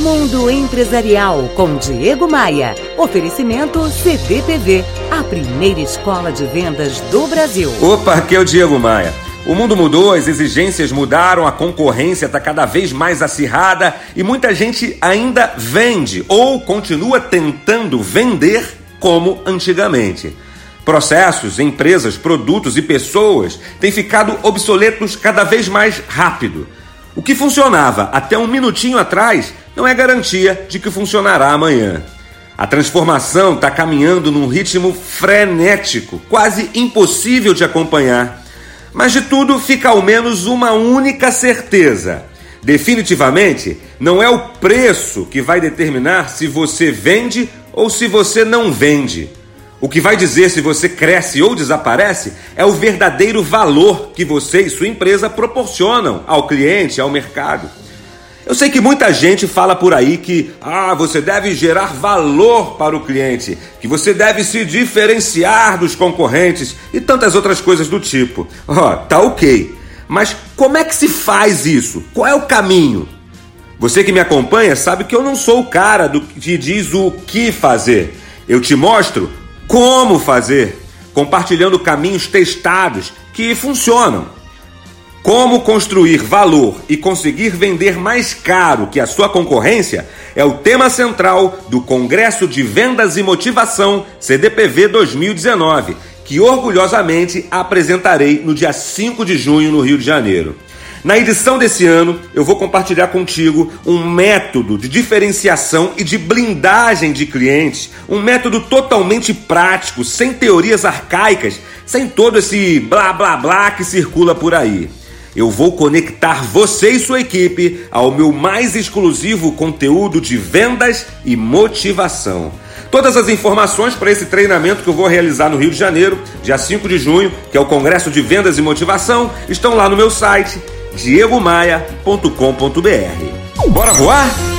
Mundo Empresarial com Diego Maia. Oferecimento CDPV, a primeira escola de vendas do Brasil. Opa, aqui é o Diego Maia. O mundo mudou, as exigências mudaram, a concorrência está cada vez mais acirrada e muita gente ainda vende ou continua tentando vender como antigamente. Processos, empresas, produtos e pessoas têm ficado obsoletos cada vez mais rápido. O que funcionava até um minutinho atrás não é garantia de que funcionará amanhã. A transformação está caminhando num ritmo frenético, quase impossível de acompanhar. Mas de tudo fica ao menos uma única certeza. Definitivamente, não é o preço que vai determinar se você vende ou se você não vende. O que vai dizer se você cresce ou desaparece é o verdadeiro valor que você e sua empresa proporcionam ao cliente, ao mercado. Eu sei que muita gente fala por aí que ah, você deve gerar valor para o cliente, que você deve se diferenciar dos concorrentes e tantas outras coisas do tipo. Oh, tá ok. Mas como é que se faz isso? Qual é o caminho? Você que me acompanha sabe que eu não sou o cara do que diz o que fazer. Eu te mostro como fazer, compartilhando caminhos testados que funcionam. Como construir valor e conseguir vender mais caro que a sua concorrência é o tema central do Congresso de Vendas e Motivação CDPV 2019, que orgulhosamente apresentarei no dia 5 de junho no Rio de Janeiro. Na edição desse ano, eu vou compartilhar contigo um método de diferenciação e de blindagem de clientes, um método totalmente prático, sem teorias arcaicas, sem todo esse blá blá blá que circula por aí. Eu vou conectar você e sua equipe ao meu mais exclusivo conteúdo de vendas e motivação. Todas as informações para esse treinamento que eu vou realizar no Rio de Janeiro, dia 5 de junho, que é o Congresso de Vendas e Motivação, estão lá no meu site diegomaia.com.br. Bora voar?